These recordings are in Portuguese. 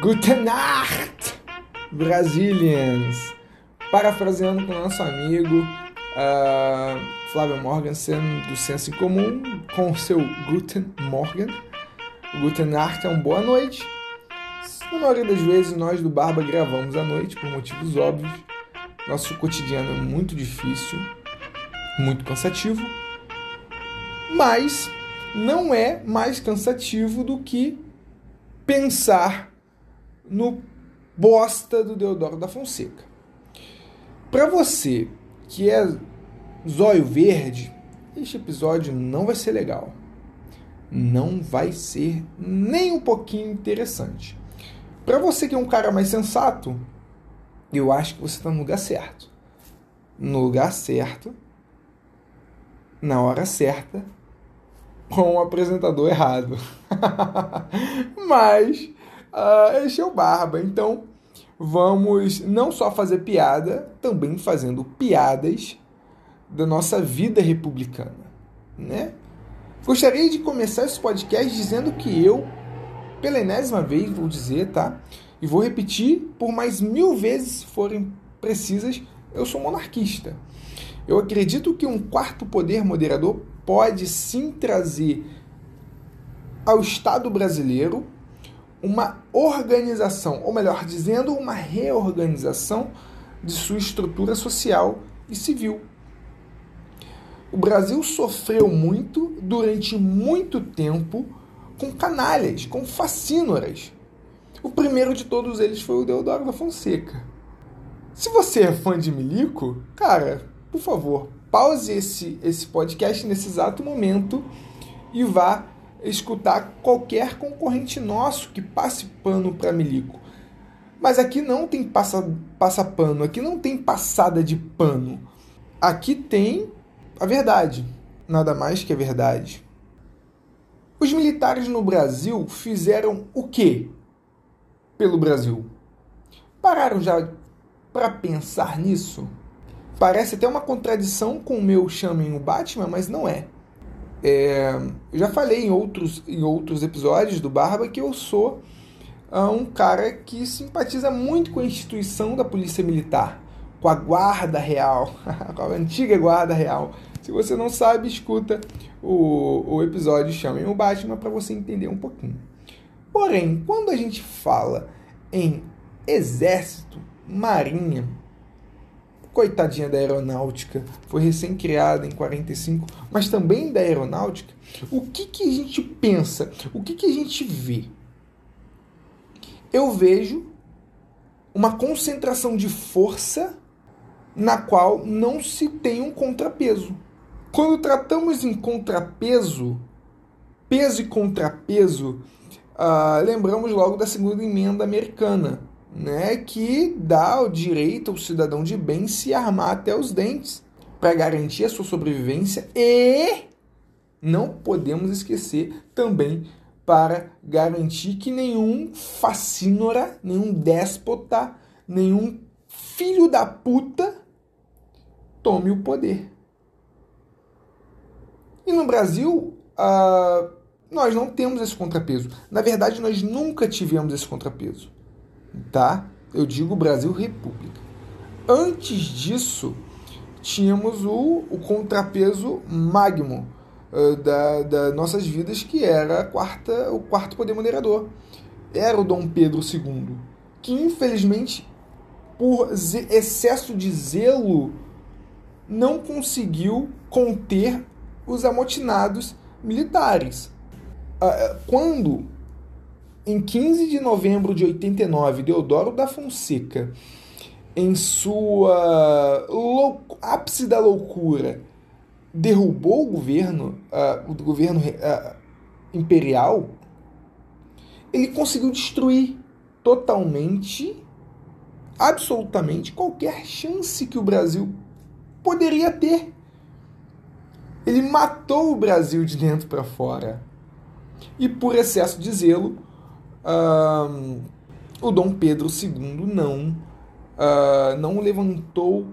Guten Nacht, Brazilians! Parafraseando com o nosso amigo uh, Flávio Morgensen do Senso em Comum, com o seu Guten Morgen. Guten Nacht é um boa noite. Na maioria das vezes, nós do Barba gravamos à noite por motivos óbvios. Nosso cotidiano é muito difícil, muito cansativo, mas não é mais cansativo do que pensar no bosta do Deodoro da Fonseca. Para você que é zóio verde, este episódio não vai ser legal. Não vai ser nem um pouquinho interessante. Para você que é um cara mais sensato, eu acho que você está no lugar certo. No lugar certo, na hora certa, com o apresentador errado. Mas uh, o Barba, então vamos não só fazer piada, também fazendo piadas da nossa vida republicana, né? Gostaria de começar esse podcast dizendo que eu, pela enésima vez, vou dizer, tá? E vou repetir por mais mil vezes se forem precisas, eu sou monarquista. Eu acredito que um quarto poder moderador pode sim trazer ao Estado brasileiro uma organização, ou melhor dizendo, uma reorganização de sua estrutura social e civil. O Brasil sofreu muito durante muito tempo com canalhas, com facínoras. O primeiro de todos eles foi o Deodoro da Fonseca. Se você é fã de Milico, cara, por favor, pause esse, esse podcast nesse exato momento e vá escutar qualquer concorrente nosso que passe pano para Milico. Mas aqui não tem passa, passa pano, aqui não tem passada de pano. Aqui tem a verdade, nada mais que a verdade. Os militares no Brasil fizeram o quê pelo Brasil? Pararam já para pensar nisso? Parece até uma contradição com o meu chamem o Batman, mas não é. É, eu já falei em outros, em outros episódios do Barba que eu sou uh, um cara que simpatiza muito com a instituição da Polícia Militar, com a Guarda Real, com a antiga Guarda Real. Se você não sabe, escuta o, o episódio Chamem o Batman para você entender um pouquinho. Porém, quando a gente fala em exército, marinha, coitadinha da aeronáutica, foi recém-criada em 45, mas também da aeronáutica, o que, que a gente pensa? O que, que a gente vê? Eu vejo uma concentração de força na qual não se tem um contrapeso. Quando tratamos em contrapeso, peso e contrapeso, uh, lembramos logo da segunda emenda americana, né, que dá o direito ao cidadão de bem se armar até os dentes para garantir a sua sobrevivência e não podemos esquecer também para garantir que nenhum facínora, nenhum déspota, nenhum filho da puta tome o poder. E no Brasil, uh, nós não temos esse contrapeso. Na verdade, nós nunca tivemos esse contrapeso tá? Eu digo Brasil República. Antes disso, tínhamos o, o contrapeso magno uh, da, da nossas vidas, que era quarta, o quarto poder moderador. Era o Dom Pedro II, que infelizmente, por excesso de zelo, não conseguiu conter os amotinados militares. Uh, quando em 15 de novembro de 89, Deodoro da Fonseca, em sua ápice da loucura, derrubou o governo, uh, o governo uh, imperial, ele conseguiu destruir totalmente, absolutamente qualquer chance que o Brasil poderia ter. Ele matou o Brasil de dentro para fora. E por excesso de zelo, uh, o Dom Pedro II não, uh, não levantou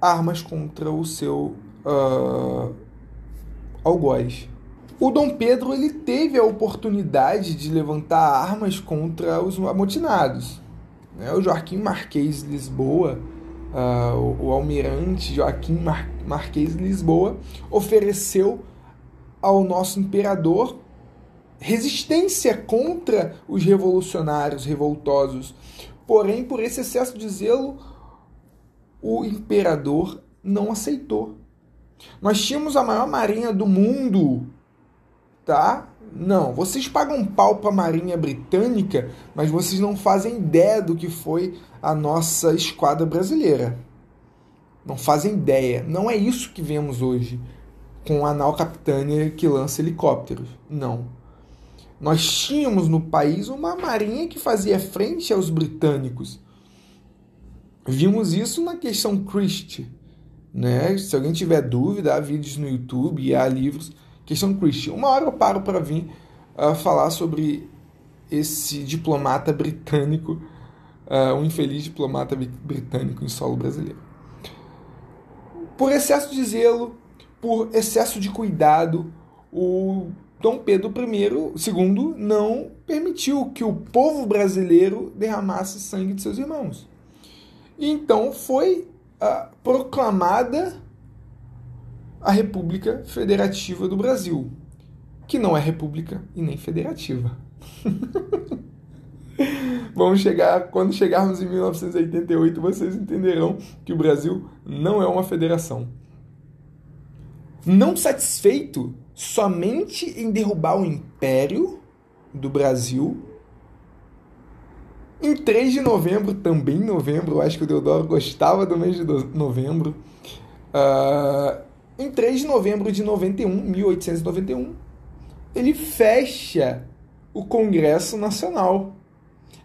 armas contra o seu uh, algoz. o Dom Pedro ele teve a oportunidade de levantar armas contra os amotinados. Né? O Joaquim Marquês de Lisboa, uh, o, o, almirante Joaquim Mar Marquês de Lisboa, ofereceu ao nosso imperador resistência contra os revolucionários revoltosos. Porém, por esse excesso de zelo, o imperador não aceitou. Nós tínhamos a maior marinha do mundo tá? Não, vocês pagam pau para a Marinha Britânica, mas vocês não fazem ideia do que foi a nossa esquadra brasileira. Não fazem ideia. Não é isso que vemos hoje com a nau Capitânia que lança helicópteros. Não. Nós tínhamos no país uma marinha que fazia frente aos britânicos. Vimos isso na questão Christie. Né? Se alguém tiver dúvida, há vídeos no YouTube e há livros questão Christian. Uma hora eu paro para vir uh, falar sobre esse diplomata britânico, uh, um infeliz diplomata britânico em solo brasileiro. Por excesso de zelo, por excesso de cuidado, o Dom Pedro I, II não permitiu que o povo brasileiro derramasse sangue de seus irmãos. Então foi uh, proclamada a República Federativa do Brasil, que não é república e nem federativa. Vamos chegar, quando chegarmos em 1988, vocês entenderão que o Brasil não é uma federação. Não satisfeito somente em derrubar o império do Brasil, em 3 de novembro, também em novembro, eu acho que o Deodoro gostava do mês de novembro, uh, em 3 de novembro de 91, 1891, ele fecha o Congresso Nacional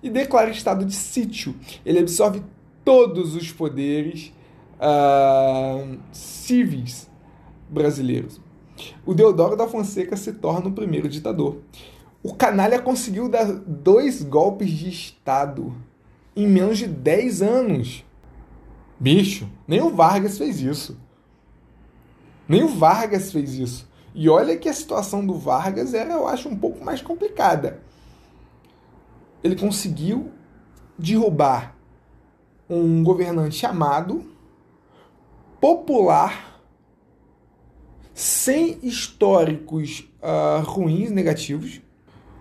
e declara estado de sítio. Ele absorve todos os poderes uh, civis brasileiros. O Deodoro da Fonseca se torna o primeiro ditador. O canalha conseguiu dar dois golpes de Estado em menos de 10 anos. Bicho, nem o Vargas fez isso. Nem o Vargas fez isso. E olha que a situação do Vargas era, eu acho, um pouco mais complicada. Ele conseguiu derrubar um governante amado, popular, sem históricos uh, ruins, negativos.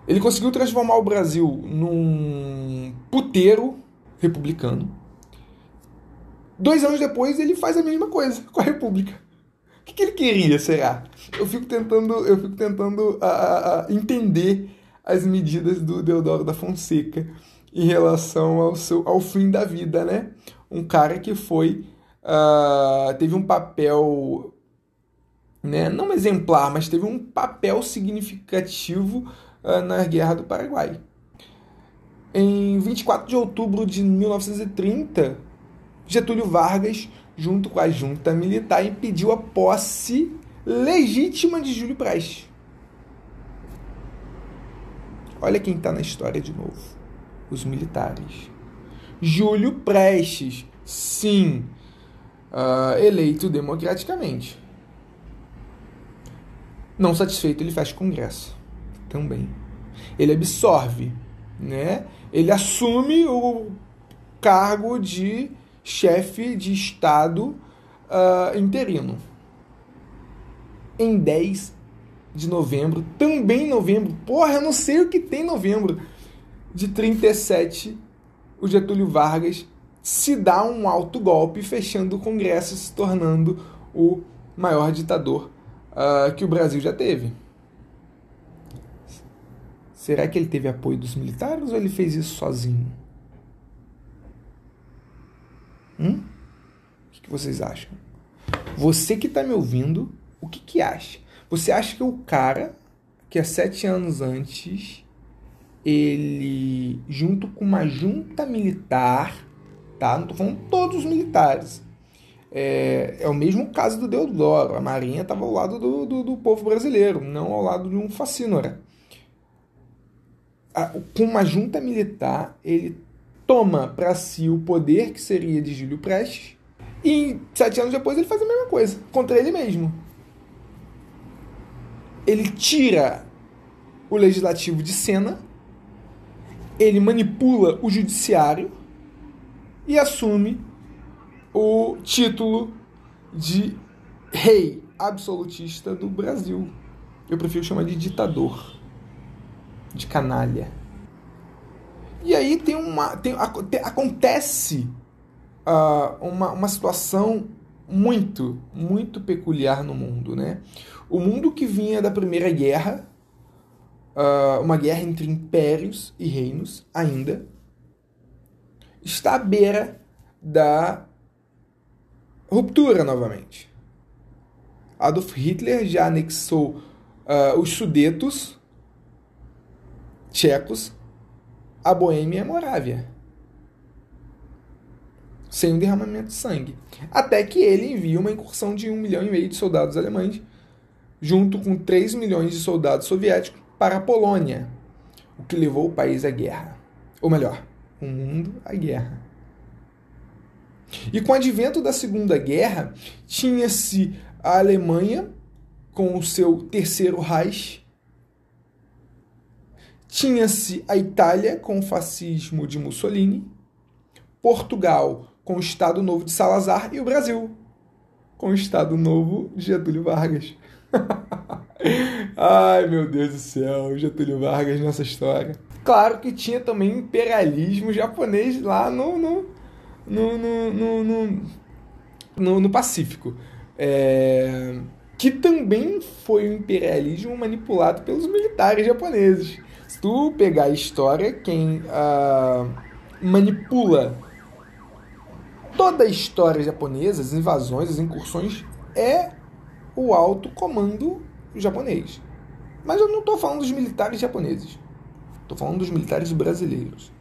Ele conseguiu transformar o Brasil num puteiro republicano. Dois anos depois, ele faz a mesma coisa com a República. O que, que ele queria, será? Eu fico tentando, eu fico tentando a, a entender as medidas do Deodoro da Fonseca em relação ao, seu, ao fim da vida, né? Um cara que foi. Uh, teve um papel. Né, não exemplar, mas teve um papel significativo uh, na Guerra do Paraguai. Em 24 de outubro de 1930, Getúlio Vargas junto com a junta militar, impediu a posse legítima de Júlio Prestes. Olha quem está na história de novo: os militares. Júlio Prestes, sim, uh, eleito democraticamente. Não satisfeito, ele faz congresso também. Ele absorve, né? Ele assume o cargo de chefe de Estado uh, interino. Em 10 de novembro, também em novembro, porra, eu não sei o que tem em novembro, de 37, o Getúlio Vargas se dá um alto golpe, fechando o Congresso, se tornando o maior ditador uh, que o Brasil já teve. Será que ele teve apoio dos militares ou ele fez isso sozinho? Hum? O que, vocês acham? Você que está me ouvindo, o que, que acha? Você acha que o cara que há sete anos antes ele, junto com uma junta militar, tá? Não tô falando todos os militares. É, é o mesmo caso do Deodoro. A Marinha estava ao lado do, do, do, povo brasileiro, não ao lado de um facínora. Com uma junta militar, ele toma para si o poder que seria de Júlio Prestes e sete anos depois ele faz a mesma coisa contra ele mesmo. ele tira o legislativo de cena, ele manipula o judiciário e assume o título de rei absolutista do Brasil. Eu prefiro chamar de ditador, de canalha. E aí tem uma. Tem, acontece uh, uma, uma situação muito, muito peculiar no mundo. Né? O mundo que vinha da Primeira Guerra, uh, uma guerra entre impérios e reinos ainda, está à beira da ruptura novamente. Adolf Hitler já anexou uh, os Sudetos tchecos a Boêmia e a Morávia. Sem um derramamento de sangue. Até que ele envia uma incursão de um milhão e meio de soldados alemães, junto com 3 milhões de soldados soviéticos, para a Polônia, o que levou o país à guerra. Ou melhor, o mundo à guerra. E com o advento da Segunda Guerra, tinha-se a Alemanha com o seu terceiro Reich, tinha-se a Itália com o fascismo de Mussolini, Portugal com o Estado Novo de Salazar e o Brasil com o Estado Novo de Getúlio Vargas. Ai meu Deus do céu, Getúlio Vargas nessa história. Claro que tinha também imperialismo japonês lá no, no, no, no, no, no, no Pacífico. É, que também foi um imperialismo manipulado pelos militares japoneses. Se tu pegar a história, quem uh, manipula toda a história japonesa, as invasões, as incursões, é o alto comando japonês. Mas eu não estou falando dos militares japoneses. Estou falando dos militares brasileiros.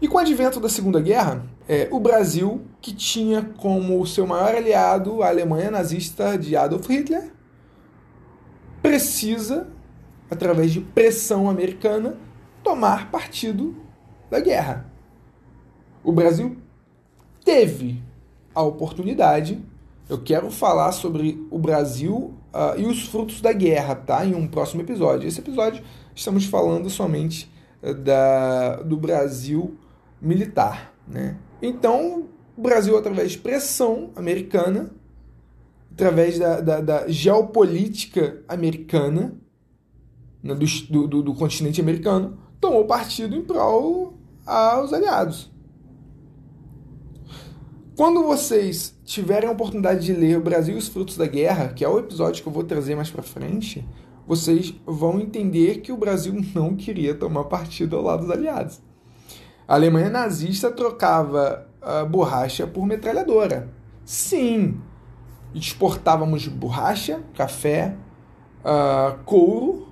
E com o advento da Segunda Guerra, é, o Brasil, que tinha como seu maior aliado a Alemanha nazista de Adolf Hitler, precisa, através de pressão americana, tomar partido da guerra. O Brasil teve a oportunidade. Eu quero falar sobre o Brasil uh, e os frutos da guerra, tá? Em um próximo episódio. Esse episódio estamos falando somente uh, da, do Brasil militar, né? Então, o Brasil, através de pressão americana, através da, da, da geopolítica americana, né, do, do, do continente americano, tomou partido em prol aos aliados. Quando vocês tiverem a oportunidade de ler O Brasil e os Frutos da Guerra, que é o episódio que eu vou trazer mais para frente, vocês vão entender que o Brasil não queria tomar partido ao lado dos aliados. A Alemanha nazista trocava uh, borracha por metralhadora. Sim, exportávamos borracha, café, uh, couro,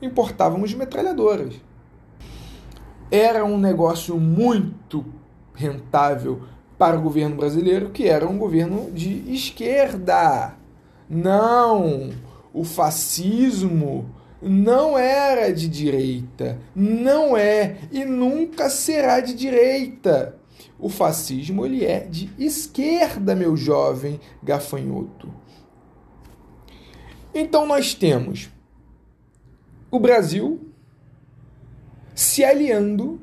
importávamos metralhadoras. Era um negócio muito rentável para o governo brasileiro, que era um governo de esquerda. Não, o fascismo não era de direita, não é e nunca será de direita. O fascismo ele é de esquerda, meu jovem gafanhoto. Então nós temos o Brasil se aliando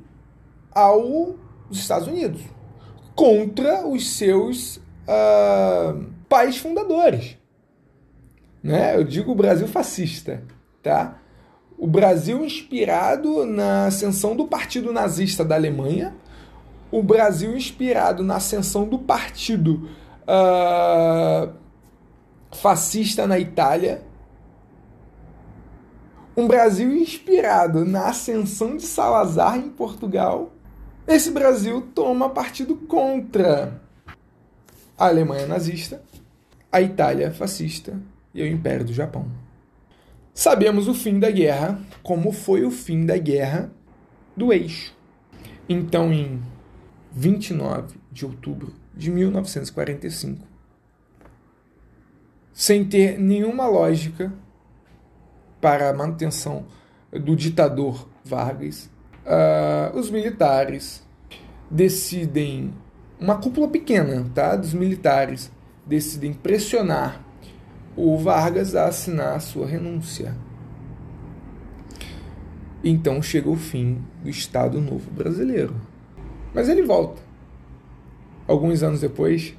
aos Estados Unidos contra os seus uh, pais fundadores. Né? Eu digo o Brasil fascista tá? O Brasil inspirado na ascensão do Partido Nazista da Alemanha, o Brasil inspirado na ascensão do Partido uh, Fascista na Itália, um Brasil inspirado na ascensão de Salazar em Portugal. Esse Brasil toma partido contra a Alemanha nazista, a Itália fascista e o Império do Japão. Sabemos o fim da guerra, como foi o fim da guerra do eixo. Então, em 29 de outubro de 1945, sem ter nenhuma lógica para a manutenção do ditador Vargas, uh, os militares decidem, uma cúpula pequena tá, dos militares, decidem pressionar o Vargas a assinar a sua renúncia. Então chega o fim do Estado Novo Brasileiro. Mas ele volta. Alguns anos depois,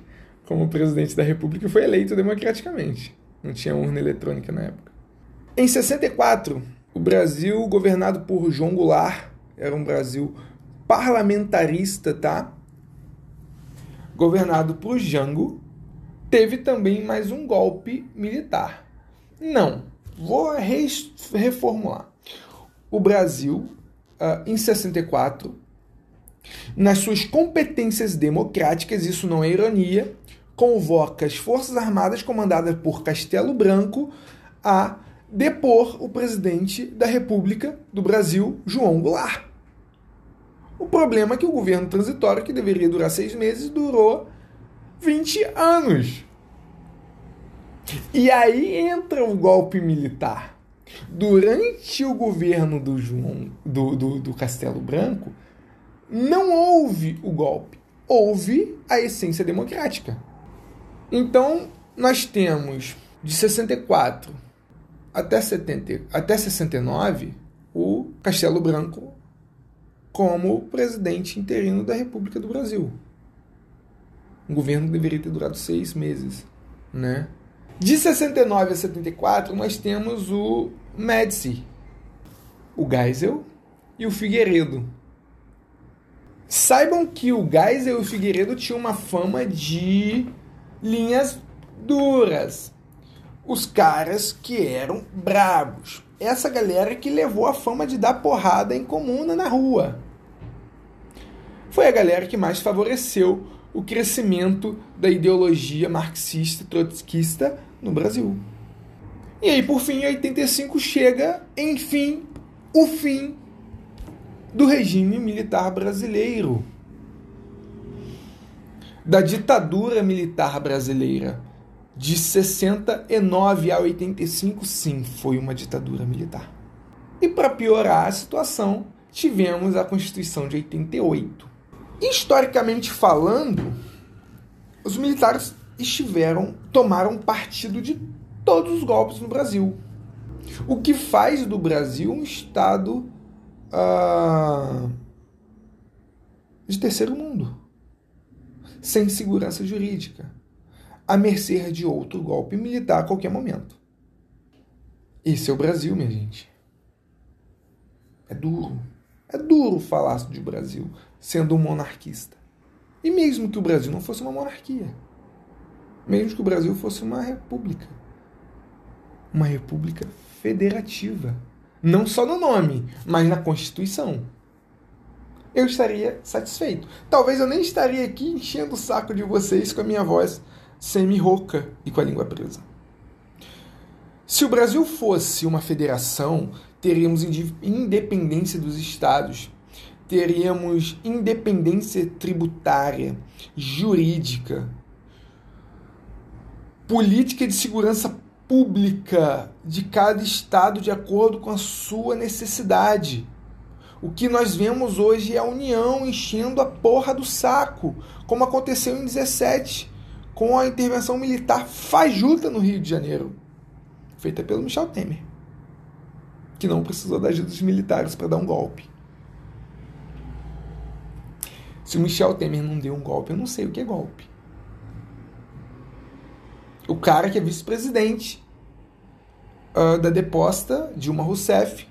como presidente da República, foi eleito democraticamente. Não tinha urna eletrônica na época. Em 64, o Brasil, governado por João Goulart, era um Brasil parlamentarista, tá? Governado por Jango, teve também mais um golpe militar. Não, vou reformular. O Brasil, uh, em 64, nas suas competências democráticas, isso não é ironia, convoca as Forças Armadas comandadas por Castelo Branco a depor o presidente da República do Brasil, João Goulart. O problema é que o governo transitório, que deveria durar seis meses, durou 20 anos. E aí entra o golpe militar. Durante o governo do, João, do, do, do Castelo Branco, não houve o golpe, houve a essência democrática. Então, nós temos de 64 até, 70, até 69 o Castelo Branco como presidente interino da República do Brasil. Um governo que deveria ter durado seis meses, né? De 69 a 74, nós temos o Médici, o Geisel e o Figueiredo. Saibam que o Geisel e o Figueiredo tinham uma fama de linhas duras. Os caras que eram brabos. Essa galera que levou a fama de dar porrada em comuna na rua. Foi a galera que mais favoreceu o crescimento da ideologia marxista trotskista no Brasil. E aí, por fim, em 85 chega, enfim, o fim do regime militar brasileiro. Da ditadura militar brasileira. De 69 a 85, sim, foi uma ditadura militar. E para piorar a situação, tivemos a Constituição de 88. Historicamente falando, os militares estiveram, tomaram partido de todos os golpes no Brasil. O que faz do Brasil um Estado uh, de terceiro mundo, sem segurança jurídica, à mercê de outro golpe militar a qualquer momento. Esse é o Brasil, minha gente. É duro. É duro falar de Brasil sendo um monarquista. E mesmo que o Brasil não fosse uma monarquia mesmo que o Brasil fosse uma república. Uma república federativa. Não só no nome, mas na Constituição. Eu estaria satisfeito. Talvez eu nem estaria aqui enchendo o saco de vocês com a minha voz semi-rouca e com a língua presa. Se o Brasil fosse uma federação, teríamos independência dos estados, teríamos independência tributária, jurídica, política de segurança pública de cada estado de acordo com a sua necessidade. O que nós vemos hoje é a União enchendo a porra do saco, como aconteceu em 17, com a intervenção militar fajuta no Rio de Janeiro, feita pelo Michel Temer, que não precisou da ajuda dos militares para dar um golpe. Se o Michel Temer não deu um golpe, eu não sei o que é golpe o cara que é vice-presidente uh, da deposta Dilma Rousseff,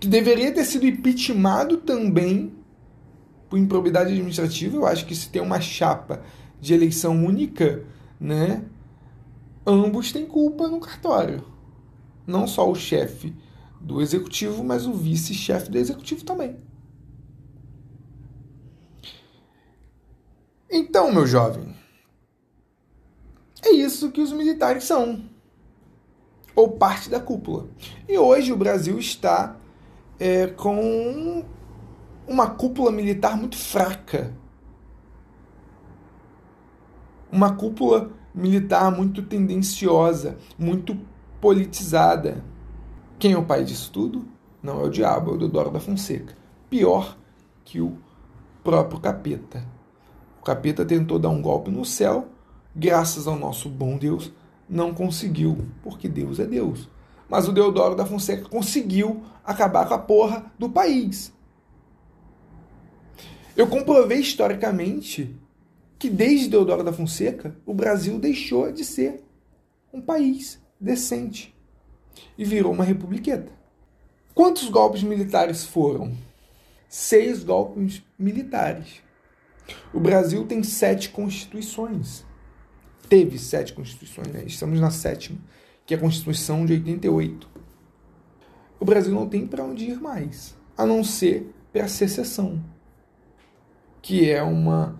que deveria ter sido impeachmentado também por improbidade administrativa. Eu acho que se tem uma chapa de eleição única, né, ambos têm culpa no cartório. Não só o chefe do executivo, mas o vice-chefe do executivo também. Então, meu jovem, é isso que os militares são, ou parte da cúpula. E hoje o Brasil está é, com uma cúpula militar muito fraca. Uma cúpula militar muito tendenciosa, muito politizada. Quem é o pai disso tudo? Não é o diabo, é o Deodoro da Fonseca. Pior que o próprio capeta. O capeta tentou dar um golpe no céu graças ao nosso bom Deus, não conseguiu, porque Deus é Deus. Mas o Deodoro da Fonseca conseguiu acabar com a porra do país. Eu comprovei historicamente que desde Deodoro da Fonseca o Brasil deixou de ser um país decente e virou uma republiqueta. Quantos golpes militares foram? Seis golpes militares. O Brasil tem sete constituições. Teve sete constituições, né? estamos na sétima, que é a Constituição de 88. O Brasil não tem para onde ir mais, a não ser para a secessão, que é uma,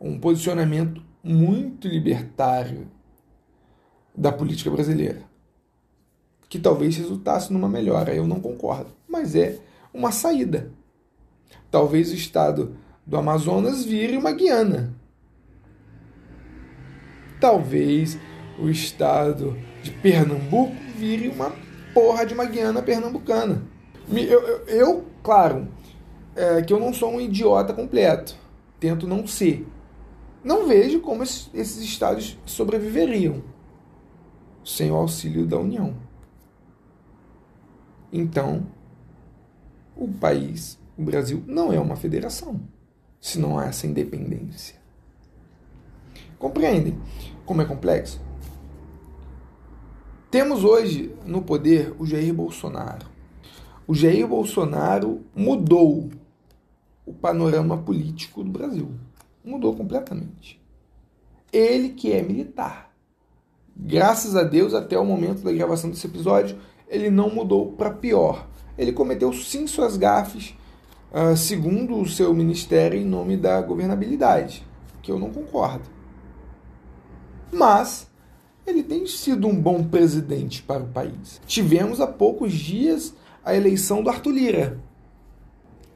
um posicionamento muito libertário da política brasileira, que talvez resultasse numa melhora. Eu não concordo, mas é uma saída. Talvez o estado do Amazonas vire uma Guiana. Talvez o estado de Pernambuco vire uma porra de uma Guiana pernambucana. Eu, eu, eu claro, é, que eu não sou um idiota completo. Tento não ser. Não vejo como esses estados sobreviveriam sem o auxílio da União. Então, o país, o Brasil, não é uma federação se não há essa independência. Compreendem como é complexo? Temos hoje no poder o Jair Bolsonaro. O Jair Bolsonaro mudou o panorama político do Brasil. Mudou completamente. Ele que é militar. Graças a Deus, até o momento da gravação desse episódio, ele não mudou para pior. Ele cometeu sim suas gafes, uh, segundo o seu ministério, em nome da governabilidade, que eu não concordo. Mas ele tem sido um bom presidente para o país. Tivemos há poucos dias a eleição do Arthur Lira.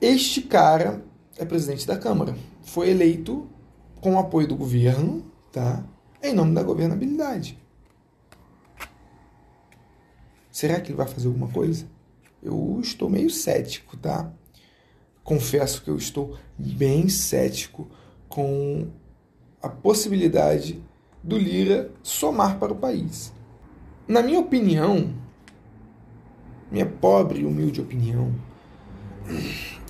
Este cara é presidente da Câmara. Foi eleito com o apoio do governo, tá? Em nome da governabilidade. Será que ele vai fazer alguma coisa? Eu estou meio cético, tá? Confesso que eu estou bem cético com a possibilidade do Lira somar para o país. Na minha opinião, minha pobre e humilde opinião,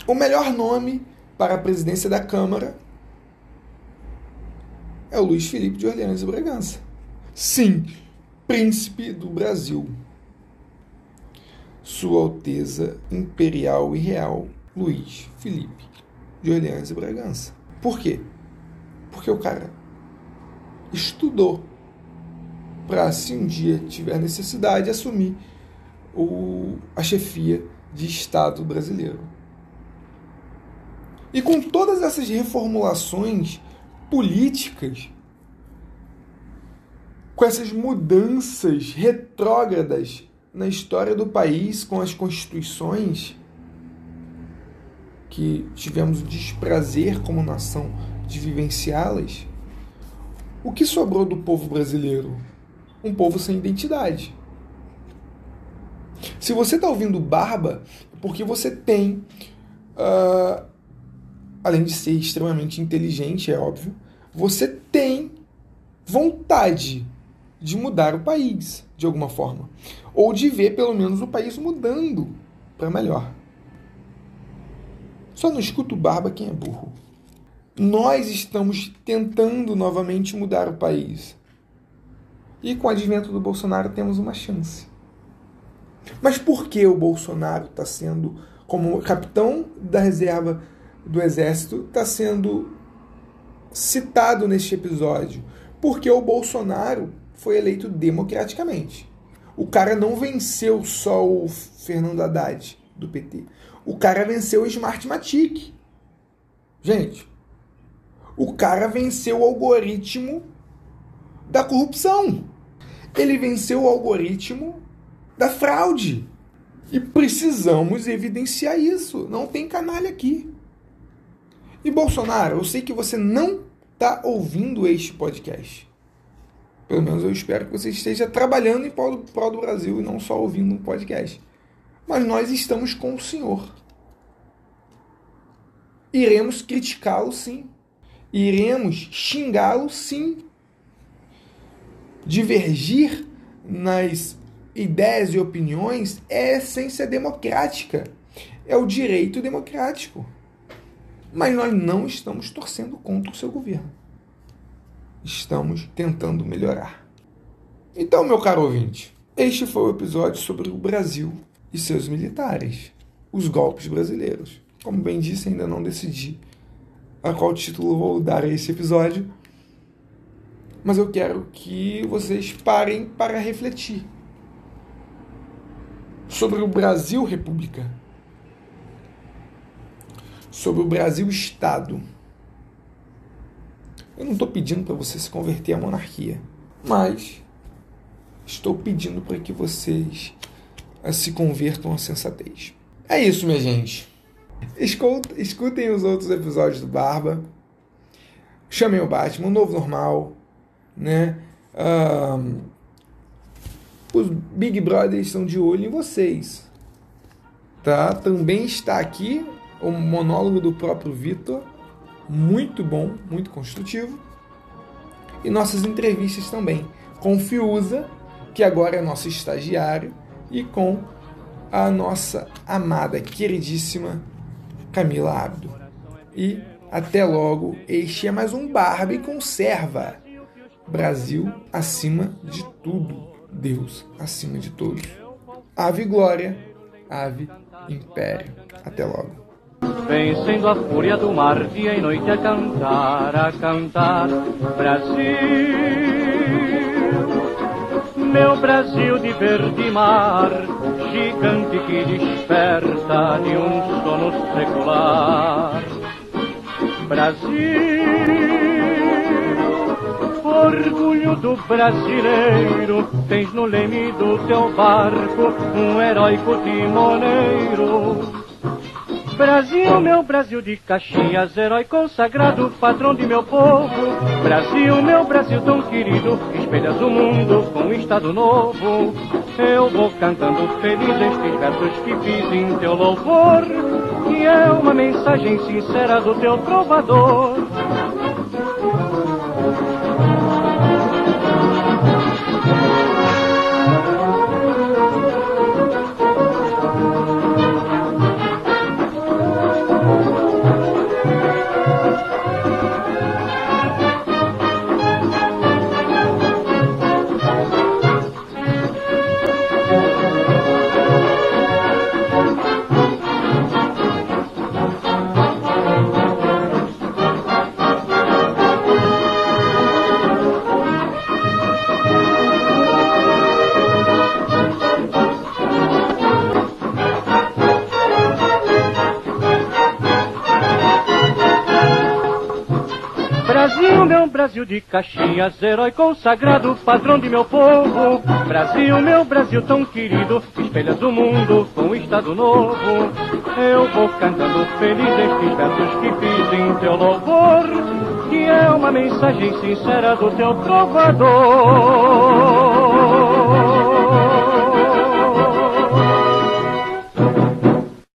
o melhor nome para a presidência da Câmara é o Luiz Felipe de Orleans e Bragança. Sim, príncipe do Brasil. Sua Alteza Imperial e Real Luiz Felipe de Orleans e Bragança. Por quê? Porque o cara estudou para, se um dia tiver necessidade, assumir o, a chefia de Estado brasileiro. E com todas essas reformulações políticas, com essas mudanças retrógradas na história do país, com as constituições, que tivemos o desprazer como nação de vivenciá-las, o que sobrou do povo brasileiro? Um povo sem identidade. Se você está ouvindo Barba, é porque você tem, uh, além de ser extremamente inteligente, é óbvio, você tem vontade de mudar o país, de alguma forma. Ou de ver, pelo menos, o país mudando para melhor. Só não escuta o barba quem é burro. Nós estamos tentando novamente mudar o país. E com o advento do Bolsonaro temos uma chance. Mas por que o Bolsonaro está sendo, como capitão da reserva do Exército, está sendo citado neste episódio? Porque o Bolsonaro foi eleito democraticamente. O cara não venceu só o Fernando Haddad do PT. O cara venceu o Smartmatic. Gente, o cara venceu o algoritmo da corrupção. Ele venceu o algoritmo da fraude. E precisamos evidenciar isso. Não tem canalha aqui. E Bolsonaro, eu sei que você não está ouvindo este podcast. Pelo menos eu espero que você esteja trabalhando em prol do, Brasil e não só ouvindo um podcast mas nós estamos com o Senhor. Iremos criticá-lo sim. Iremos xingá-lo sim. divergir nas ideias e opiniões é essência democrática, é o direito democrático. Mas nós não estamos torcendo contra o seu governo. Estamos tentando melhorar. Então, meu caro ouvinte, este foi o episódio sobre o Brasil e seus militares, os golpes brasileiros. Como bem disse, ainda não decidi a qual título vou dar a esse episódio, mas eu quero que vocês parem para refletir sobre o Brasil República, sobre o Brasil Estado. Eu não estou pedindo para você se converter à monarquia, mas estou pedindo para que vocês eh, se convertam à sensatez. É isso, minha gente. Escutem os outros episódios do Barba. Chamem o Batman, o novo normal, né? Um, os Big Brothers estão de olho em vocês, tá? Também está aqui o monólogo do próprio Vitor, muito bom, muito construtivo, e nossas entrevistas também com Fiuza, que agora é nosso estagiário, e com a nossa amada, queridíssima Camila Abdo. E até logo, este é mais um Barbie Conserva. Brasil acima de tudo, Deus acima de todos. Ave glória, ave império. Até logo. Vencendo a fúria do mar, dia e noite a cantar, a cantar, Brasil meu Brasil de verde mar, gigante que desperta de um sono secular. Brasil, orgulho do brasileiro, tens no leme do teu barco um heróico timoneiro Brasil, meu Brasil de Caxias, herói consagrado, patrão de meu povo. Brasil, meu Brasil tão querido, espelhas o mundo com um estado novo. Eu vou cantando feliz estes versos que fiz em teu louvor, que é uma mensagem sincera do teu trovador. De Caxias, herói consagrado, padrão de meu povo. Brasil, meu Brasil tão querido, espelhas o mundo com um estado novo. Eu vou cantando feliz estes versos que fiz em teu louvor, que é uma mensagem sincera do teu trovador.